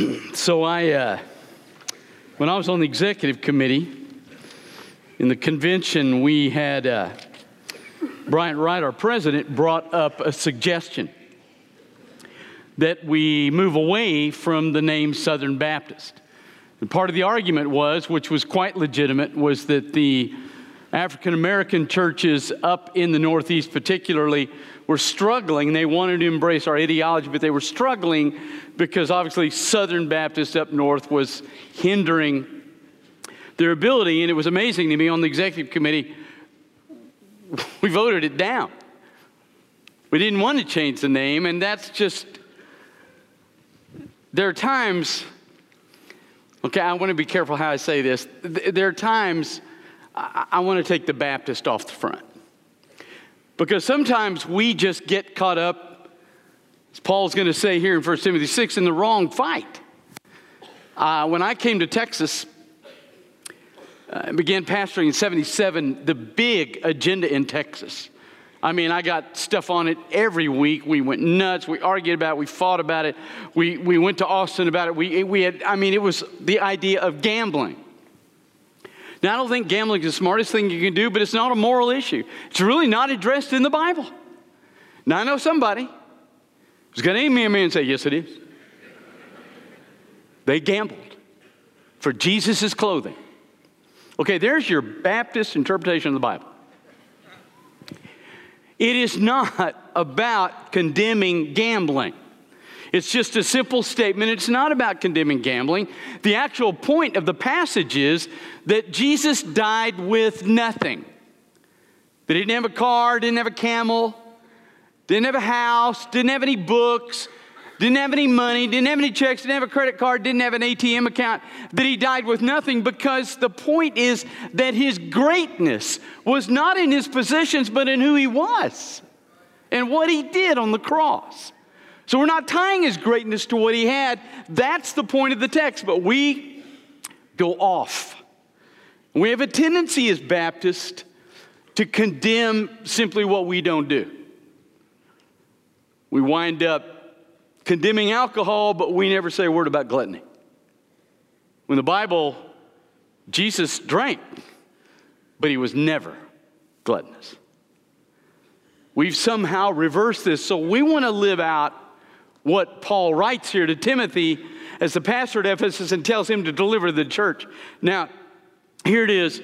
so I, uh, when I was on the executive committee in the convention, we had uh, Bryant Wright, our president, brought up a suggestion that we move away from the name Southern Baptist. And part of the argument was, which was quite legitimate, was that the African American churches up in the Northeast, particularly, were struggling. They wanted to embrace our ideology, but they were struggling because obviously Southern Baptist up north was hindering their ability. And it was amazing to me on the executive committee, we voted it down. We didn't want to change the name, and that's just, there are times, okay, I want to be careful how I say this. There are times I, I want to take the Baptist off the front. Because sometimes we just get caught up, as Paul's going to say here in 1 Timothy 6, in the wrong fight. Uh, when I came to Texas, uh, began pastoring in 77, the big agenda in Texas. I mean, I got stuff on it every week. We went nuts. We argued about it. We fought about it. We, we went to Austin about it. We, we had, I mean, it was the idea of gambling. Now, I don't think gambling is the smartest thing you can do, but it's not a moral issue. It's really not addressed in the Bible. Now, I know somebody who's going to aim me and say, Yes, it is. They gambled for Jesus' clothing. Okay, there's your Baptist interpretation of the Bible. It is not about condemning gambling. It's just a simple statement. It's not about condemning gambling. The actual point of the passage is that Jesus died with nothing. That he didn't have a car, didn't have a camel, didn't have a house, didn't have any books, didn't have any money, didn't have any checks, didn't have a credit card, didn't have an ATM account, that he died with nothing because the point is that his greatness was not in his possessions, but in who he was and what he did on the cross. So we're not tying his greatness to what he had. That's the point of the text, but we go off. We have a tendency as Baptists to condemn simply what we don't do. We wind up condemning alcohol, but we never say a word about gluttony. When the Bible, Jesus drank, but he was never gluttonous. We've somehow reversed this, so we want to live out what Paul writes here to Timothy as the pastor at Ephesus and tells him to deliver the church. Now, here it is.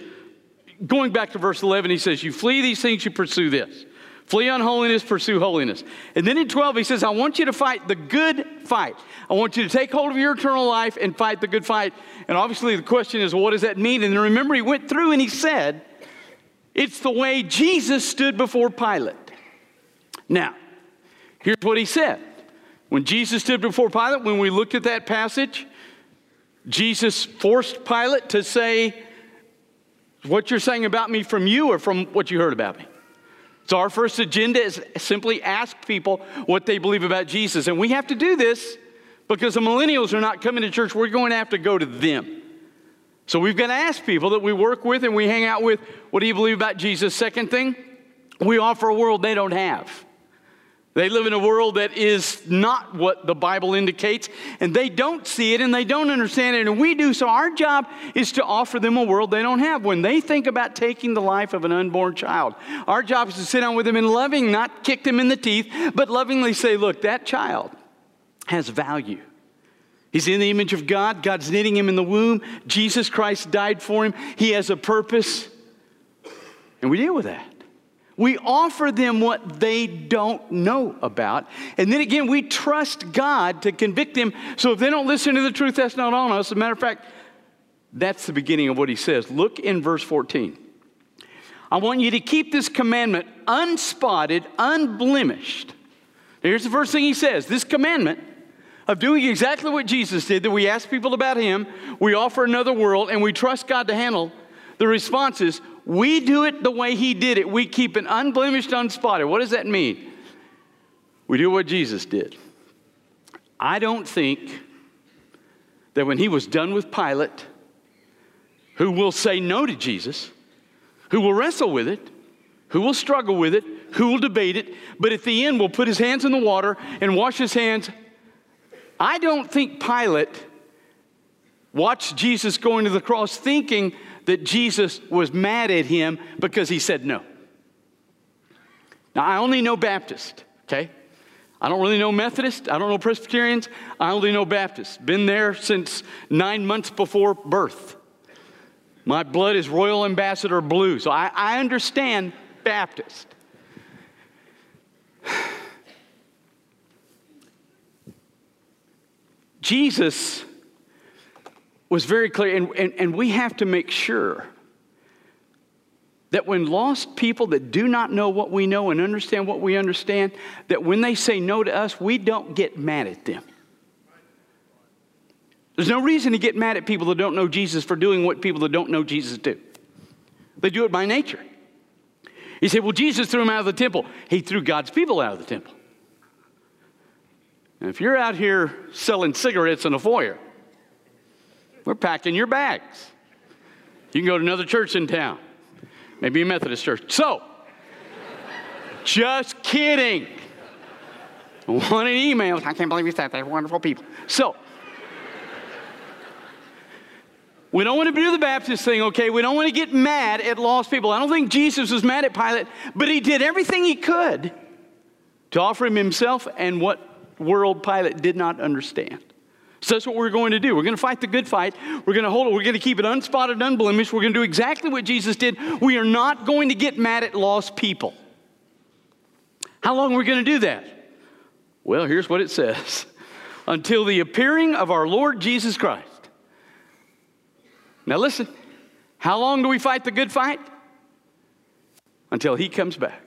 Going back to verse 11, he says, You flee these things, you pursue this. Flee unholiness, pursue holiness. And then in 12, he says, I want you to fight the good fight. I want you to take hold of your eternal life and fight the good fight. And obviously, the question is, what does that mean? And remember, he went through and he said, It's the way Jesus stood before Pilate. Now, here's what he said when Jesus stood before Pilate, when we looked at that passage, Jesus forced Pilate to say, What you're saying about me from you or from what you heard about me? So, our first agenda is simply ask people what they believe about Jesus. And we have to do this because the millennials are not coming to church. We're going to have to go to them. So, we've got to ask people that we work with and we hang out with what do you believe about Jesus? Second thing, we offer a world they don't have. They live in a world that is not what the Bible indicates, and they don't see it and they don't understand it, and we do. So, our job is to offer them a world they don't have. When they think about taking the life of an unborn child, our job is to sit down with them and loving, not kick them in the teeth, but lovingly say, Look, that child has value. He's in the image of God. God's knitting him in the womb. Jesus Christ died for him. He has a purpose. And we deal with that. We offer them what they don't know about. And then again, we trust God to convict them. So if they don't listen to the truth, that's not on us. As a matter of fact, that's the beginning of what he says. Look in verse 14. I want you to keep this commandment unspotted, unblemished. Here's the first thing he says this commandment of doing exactly what Jesus did, that we ask people about him, we offer another world, and we trust God to handle the responses we do it the way he did it. We keep it unblemished, unspotted. What does that mean? We do what Jesus did. I don't think that when he was done with Pilate, who will say no to Jesus, who will wrestle with it, who will struggle with it, who will debate it, but at the end will put his hands in the water and wash his hands I don't think Pilate watched Jesus going to the cross thinking that Jesus was mad at him because he said no. Now, I only know Baptist, okay? I don't really know Methodist. I don't know Presbyterians. I only know Baptist. Been there since nine months before birth. My blood is Royal Ambassador blue, so I, I understand Baptist. Jesus was very clear, and, and, and we have to make sure that when lost people that do not know what we know and understand what we understand, that when they say no to us, we don't get mad at them. There's no reason to get mad at people that don't know Jesus for doing what people that don't know Jesus do. They do it by nature. You say, well, Jesus threw him out of the temple. He threw God's people out of the temple. And if you're out here selling cigarettes in a foyer, we're packing your bags. You can go to another church in town, maybe a Methodist church. So, just kidding. Want an email? I can't believe you said that. Wonderful people. So, we don't want to do the Baptist thing, okay? We don't want to get mad at lost people. I don't think Jesus was mad at Pilate, but he did everything he could to offer him himself and what world Pilate did not understand. So that's what we're going to do. We're going to fight the good fight. We're going to hold it. We're going to keep it unspotted, unblemished. We're going to do exactly what Jesus did. We are not going to get mad at lost people. How long are we going to do that? Well, here's what it says until the appearing of our Lord Jesus Christ. Now, listen, how long do we fight the good fight? Until he comes back.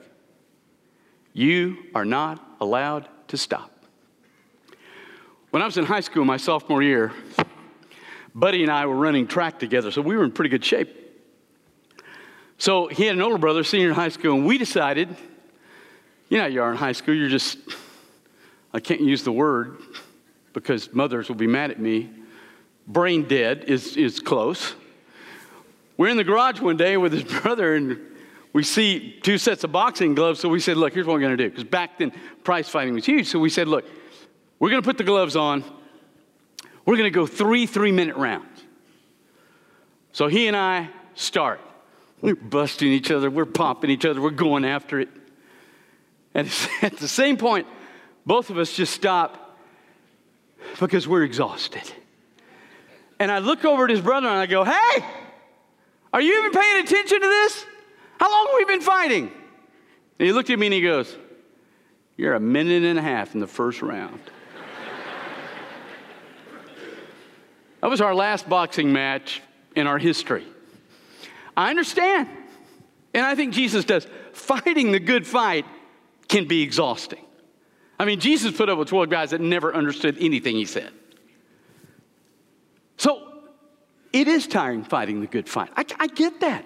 You are not allowed to stop. When I was in high school, my sophomore year, Buddy and I were running track together, so we were in pretty good shape. So he had an older brother, senior in high school, and we decided, you know, you are in high school, you're just, I can't use the word because mothers will be mad at me. Brain dead is, is close. We're in the garage one day with his brother, and we see two sets of boxing gloves. So we said, look, here's what we're going to do. Because back then, prize fighting was huge. So we said, look, we're going to put the gloves on. We're going to go three three minute rounds. So he and I start. We're busting each other, we're popping each other, we're going after it. And at the same point, both of us just stop because we're exhausted. And I look over at his brother and I go, Hey, are you even paying attention to this? How long have we been fighting? And he looked at me and he goes, You're a minute and a half in the first round. That was our last boxing match in our history. I understand, and I think Jesus does. Fighting the good fight can be exhausting. I mean, Jesus put up with 12 guys that never understood anything he said. So it is tiring fighting the good fight. I, I get that.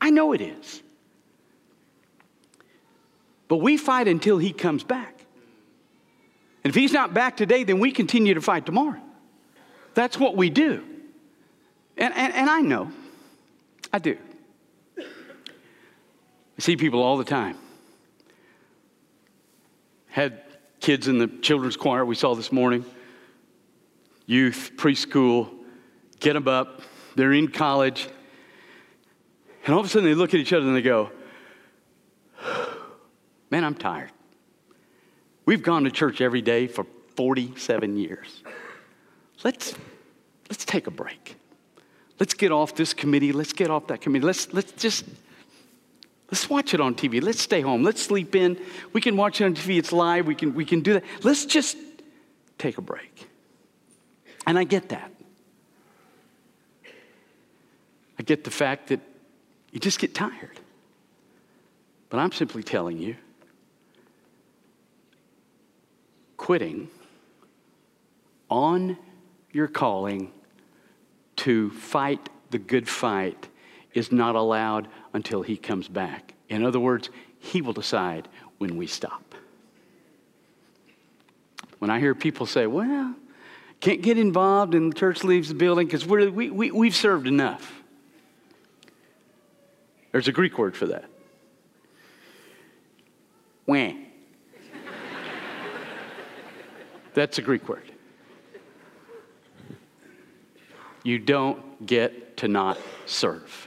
I know it is. But we fight until he comes back. And if he's not back today, then we continue to fight tomorrow. That's what we do. And, and, and I know, I do. I see people all the time. Had kids in the children's choir we saw this morning, youth, preschool, get them up, they're in college, and all of a sudden they look at each other and they go, Man, I'm tired. We've gone to church every day for 47 years. Let's, let's take a break. Let's get off this committee. Let's get off that committee. Let's, let's just, let's watch it on TV. Let's stay home. Let's sleep in. We can watch it on TV. It's live. We can, we can do that. Let's just take a break. And I get that. I get the fact that you just get tired. But I'm simply telling you quitting on your calling to fight the good fight is not allowed until he comes back. In other words, he will decide when we stop. When I hear people say, well, can't get involved and the church leaves the building because we, we, we've served enough. There's a Greek word for that. When. That's a Greek word. You don't get to not serve.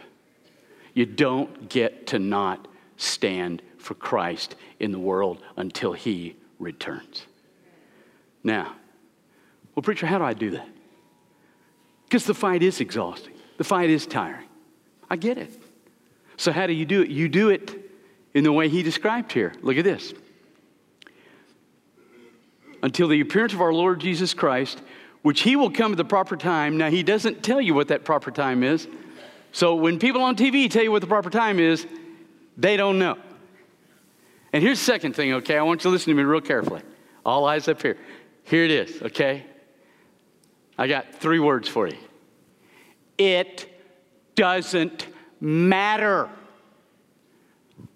You don't get to not stand for Christ in the world until he returns. Now, well, preacher, how do I do that? Because the fight is exhausting, the fight is tiring. I get it. So, how do you do it? You do it in the way he described here. Look at this. Until the appearance of our Lord Jesus Christ, which he will come at the proper time. Now, he doesn't tell you what that proper time is. So, when people on TV tell you what the proper time is, they don't know. And here's the second thing, okay? I want you to listen to me real carefully. All eyes up here. Here it is, okay? I got three words for you. It doesn't matter.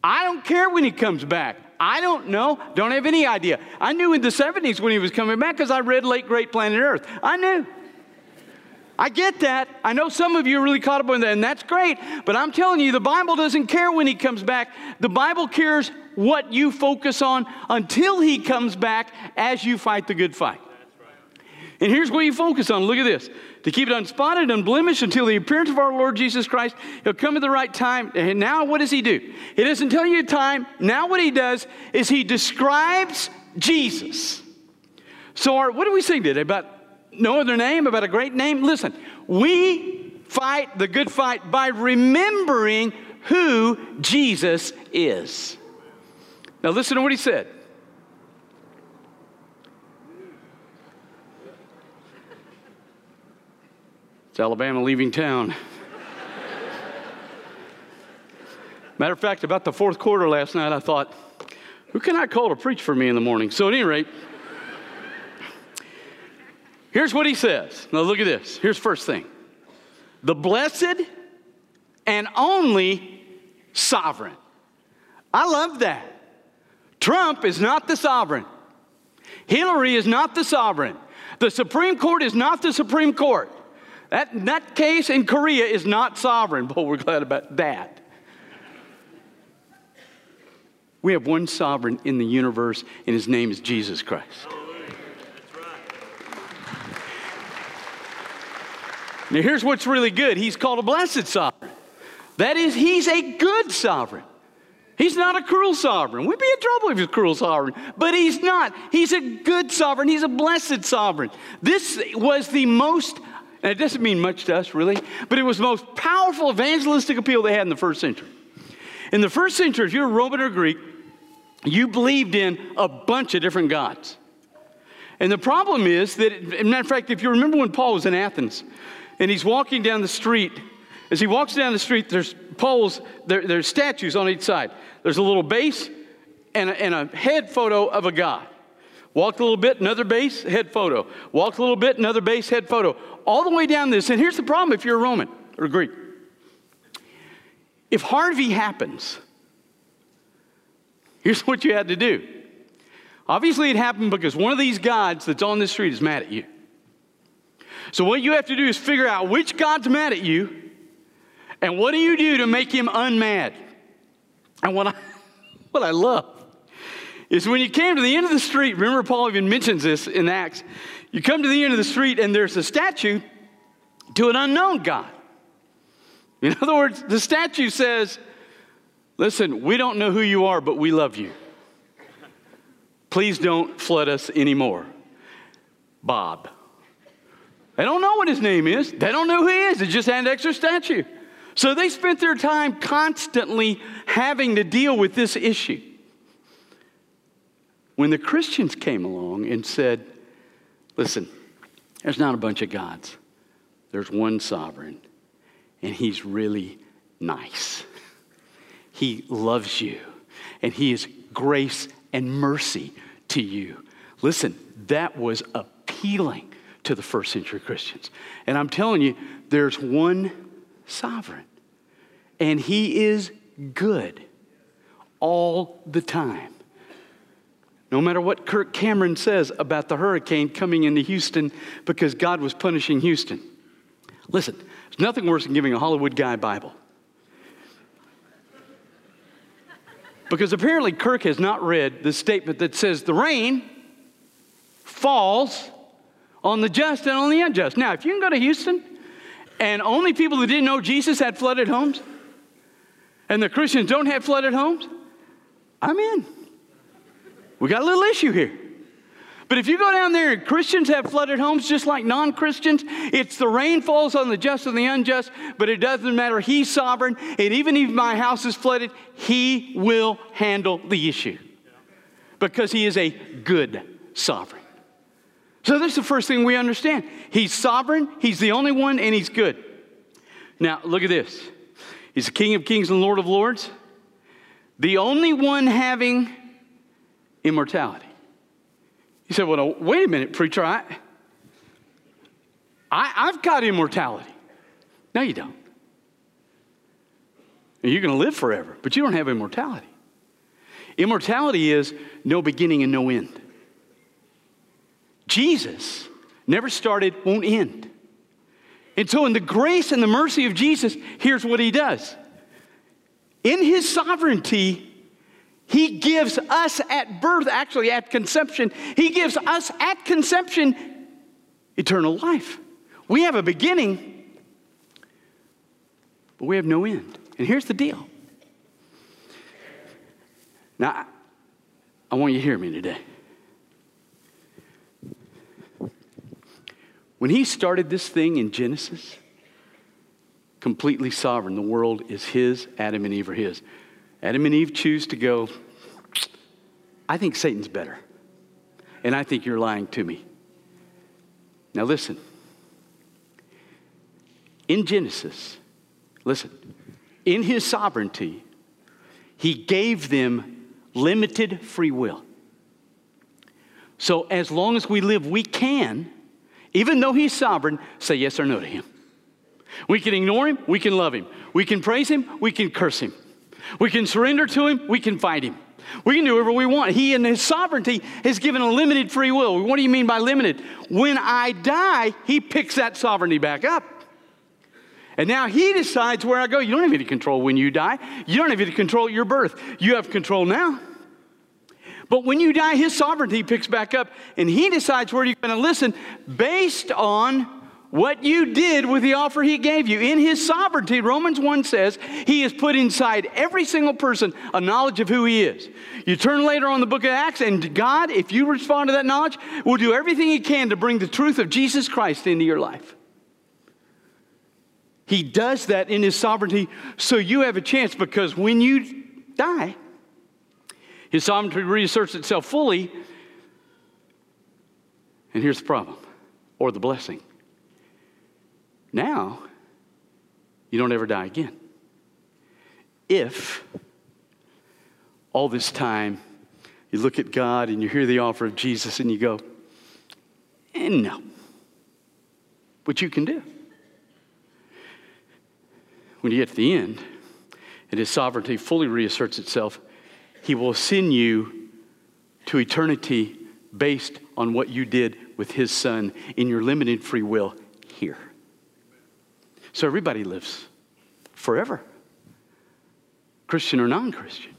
I don't care when he comes back. I don't know. Don't have any idea. I knew in the 70s when he was coming back because I read Late Great Planet Earth. I knew. I get that. I know some of you are really caught up on that, and that's great. But I'm telling you, the Bible doesn't care when he comes back. The Bible cares what you focus on until he comes back as you fight the good fight. And here's what you focus on. Look at this. To keep it unspotted, and unblemished until the appearance of our Lord Jesus Christ. He'll come at the right time. And now what does he do? He doesn't tell you a time. Now what he does is he describes Jesus. So our, what do we sing today? About no other name, about a great name? Listen, we fight the good fight by remembering who Jesus is. Now listen to what he said. It's Alabama leaving town. Matter of fact, about the fourth quarter last night, I thought, who can I call to preach for me in the morning? So, at any rate, here's what he says. Now, look at this. Here's first thing the blessed and only sovereign. I love that. Trump is not the sovereign. Hillary is not the sovereign. The Supreme Court is not the Supreme Court. That, that case in Korea is not sovereign. but we're glad about that. We have one sovereign in the universe, and his name is Jesus Christ. Now, here's what's really good He's called a blessed sovereign. That is, he's a good sovereign. He's not a cruel sovereign. We'd be in trouble if he's a cruel sovereign, but he's not. He's a good sovereign. He's a blessed sovereign. This was the most and it doesn't mean much to us, really, but it was the most powerful evangelistic appeal they had in the first century. In the first century, if you're Roman or Greek, you believed in a bunch of different gods. And the problem is that, as matter of fact, if you remember when Paul was in Athens and he's walking down the street, as he walks down the street, there's poles, there, there's statues on each side. There's a little base and a, and a head photo of a god. Walked a little bit, another base, head photo. Walked a little bit, another base, head photo. All the way down this. And here's the problem if you're a Roman or a Greek. If Harvey happens, here's what you had to do. Obviously, it happened because one of these gods that's on this street is mad at you. So, what you have to do is figure out which God's mad at you, and what do you do to make him unmad? And what I, what I love is when you came to the end of the street, remember Paul even mentions this in Acts. You come to the end of the street and there's a statue to an unknown God. In other words, the statue says, Listen, we don't know who you are, but we love you. Please don't flood us anymore. Bob. They don't know what his name is. They don't know who he is. They just had an extra statue. So they spent their time constantly having to deal with this issue. When the Christians came along and said, listen, there's not a bunch of gods, there's one sovereign, and he's really nice. He loves you, and he is grace and mercy to you. Listen, that was appealing to the first century Christians. And I'm telling you, there's one sovereign, and he is good all the time. No matter what Kirk Cameron says about the hurricane coming into Houston because God was punishing Houston. Listen, there's nothing worse than giving a Hollywood guy a Bible. Because apparently Kirk has not read the statement that says the rain falls on the just and on the unjust. Now, if you can go to Houston and only people who didn't know Jesus had flooded homes, and the Christians don't have flooded homes, I'm in. We got a little issue here. But if you go down there and Christians have flooded homes just like non Christians, it's the rain falls on the just and the unjust, but it doesn't matter. He's sovereign, and even if my house is flooded, He will handle the issue because He is a good sovereign. So that's the first thing we understand. He's sovereign, He's the only one, and He's good. Now, look at this He's the King of kings and Lord of lords, the only one having immortality. He said, Well, wait a minute, preacher. I, I, I've got immortality. No, you don't. You're going to live forever, but you don't have immortality. Immortality is no beginning and no end. Jesus never started, won't end. And so, in the grace and the mercy of Jesus, here's what he does. In his sovereignty, he gives us at birth, actually at conception, He gives us at conception eternal life. We have a beginning, but we have no end. And here's the deal. Now, I want you to hear me today. When he started this thing in Genesis, completely sovereign, the world is his, Adam and Eve are his. Adam and Eve choose to go, I think Satan's better. And I think you're lying to me. Now, listen. In Genesis, listen, in his sovereignty, he gave them limited free will. So, as long as we live, we can, even though he's sovereign, say yes or no to him. We can ignore him, we can love him. We can praise him, we can curse him. We can surrender to Him, we can fight Him. We can do whatever we want. He, in His sovereignty, has given a limited free will. What do you mean by limited? When I die, He picks that sovereignty back up. And now He decides where I go. You don't have any control when you die, you don't have any control at your birth. You have control now. But when you die, His sovereignty picks back up, and He decides where you're going to listen based on what you did with the offer he gave you. In his sovereignty, Romans 1 says, he has put inside every single person a knowledge of who he is. You turn later on the book of Acts, and God, if you respond to that knowledge, will do everything he can to bring the truth of Jesus Christ into your life. He does that in his sovereignty so you have a chance because when you die, his sovereignty reasserts itself fully. And here's the problem, or the blessing. Now, you don't ever die again. If all this time you look at God and you hear the offer of Jesus and you go, eh, no. What you can do. When you get to the end and his sovereignty fully reasserts itself, he will send you to eternity based on what you did with his son in your limited free will here. So everybody lives forever, Christian or non Christian.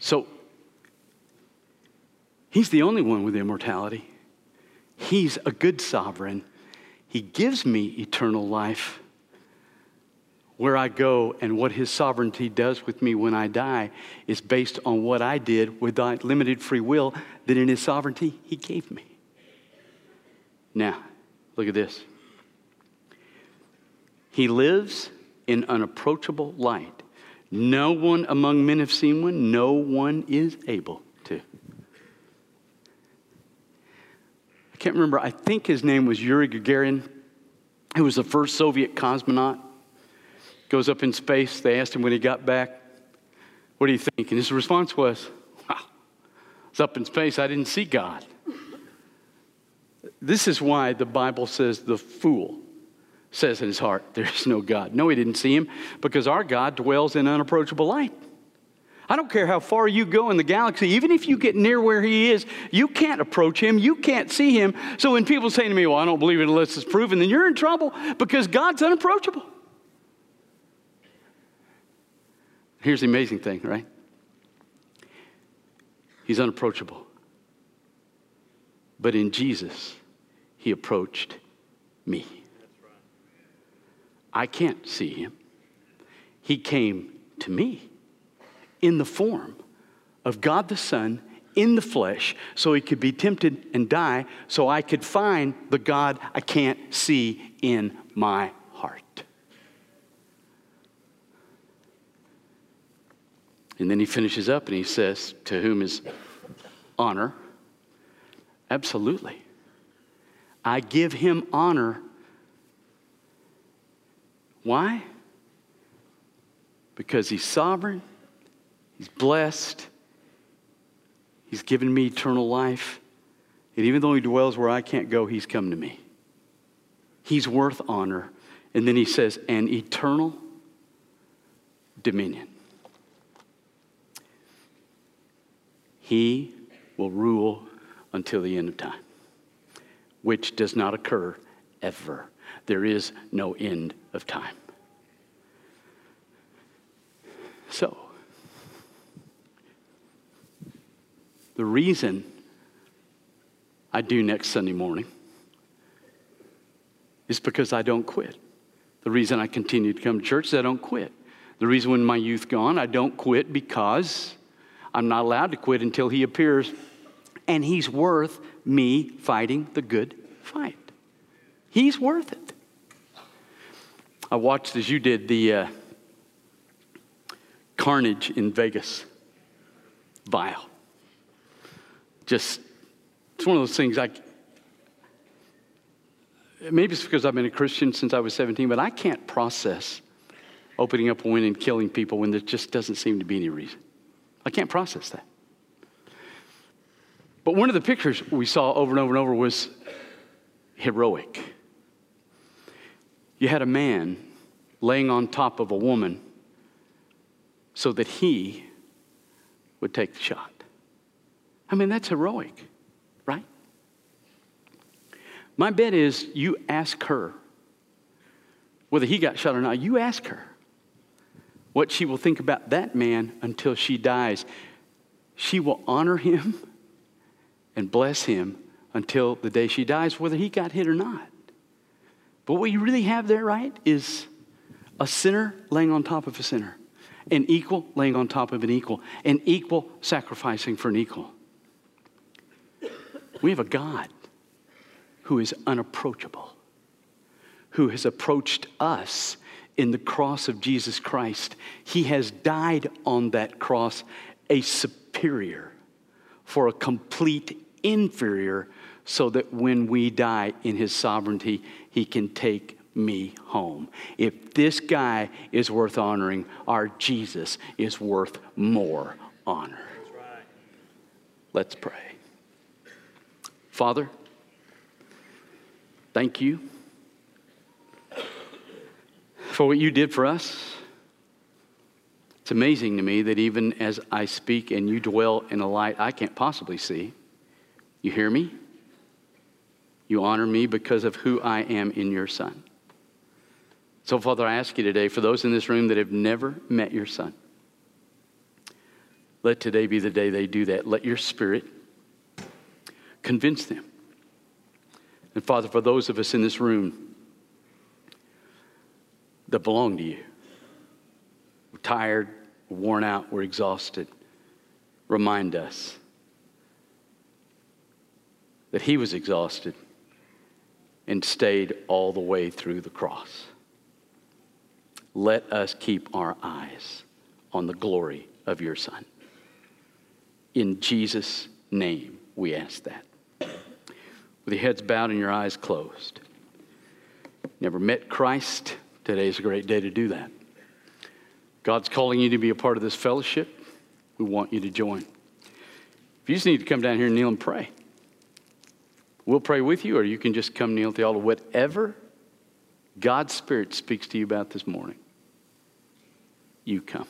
So he's the only one with immortality. He's a good sovereign. He gives me eternal life. Where I go and what his sovereignty does with me when I die is based on what I did with that limited free will that in his sovereignty he gave me. Now, look at this. He lives in unapproachable light. No one among men have seen one, no one is able to. I can't remember, I think his name was Yuri Gagarin. who was the first Soviet cosmonaut. Goes up in space. They asked him when he got back, What do you think? And his response was, I was up in space, I didn't see God. This is why the Bible says the fool says in his heart, There is no God. No, he didn't see him because our God dwells in unapproachable light. I don't care how far you go in the galaxy, even if you get near where he is, you can't approach him, you can't see him. So when people say to me, Well, I don't believe it unless it's proven, then you're in trouble because God's unapproachable. Here's the amazing thing, right? He's unapproachable. But in Jesus, he approached me. I can't see him. He came to me in the form of God the Son in the flesh so he could be tempted and die so I could find the God I can't see in my heart. And then he finishes up and he says, To whom is honor? Absolutely. I give him honor. Why? Because he's sovereign, he's blessed, he's given me eternal life. And even though he dwells where I can't go, he's come to me. He's worth honor. And then he says, an eternal dominion. He will rule until the end of time, which does not occur ever. There is no end of time. So, the reason I do next Sunday morning is because I don't quit. The reason I continue to come to church is I don't quit. The reason when my youth gone, I don't quit because I'm not allowed to quit until he appears. And he's worth me fighting the good fight. He's worth it. I watched as you did the uh, carnage in Vegas. Vile. Just, it's one of those things I, maybe it's because I've been a Christian since I was 17, but I can't process opening up a window and killing people when there just doesn't seem to be any reason. I can't process that. But one of the pictures we saw over and over and over was heroic. You had a man laying on top of a woman so that he would take the shot. I mean, that's heroic, right? My bet is you ask her, whether he got shot or not, you ask her what she will think about that man until she dies. She will honor him and bless him until the day she dies, whether he got hit or not. But what you really have there, right, is a sinner laying on top of a sinner, an equal laying on top of an equal, an equal sacrificing for an equal. We have a God who is unapproachable, who has approached us in the cross of Jesus Christ. He has died on that cross a superior for a complete inferior, so that when we die in his sovereignty, he can take me home. If this guy is worth honoring, our Jesus is worth more honor. Let's pray. Father, thank you for what you did for us. It's amazing to me that even as I speak and you dwell in a light I can't possibly see, you hear me? You honor me because of who I am in your Son. So, Father, I ask you today, for those in this room that have never met your Son, let today be the day they do that. Let your Spirit convince them. And, Father, for those of us in this room that belong to you. We're tired, we're worn out, we're exhausted. Remind us that he was exhausted and stayed all the way through the cross. Let us keep our eyes on the glory of your Son. In Jesus' name, we ask that. With your heads bowed and your eyes closed. Never met Christ? Today is a great day to do that. God's calling you to be a part of this fellowship. We want you to join. If you just need to come down here and kneel and pray, we'll pray with you, or you can just come kneel at the altar. Whatever God's Spirit speaks to you about this morning, you come.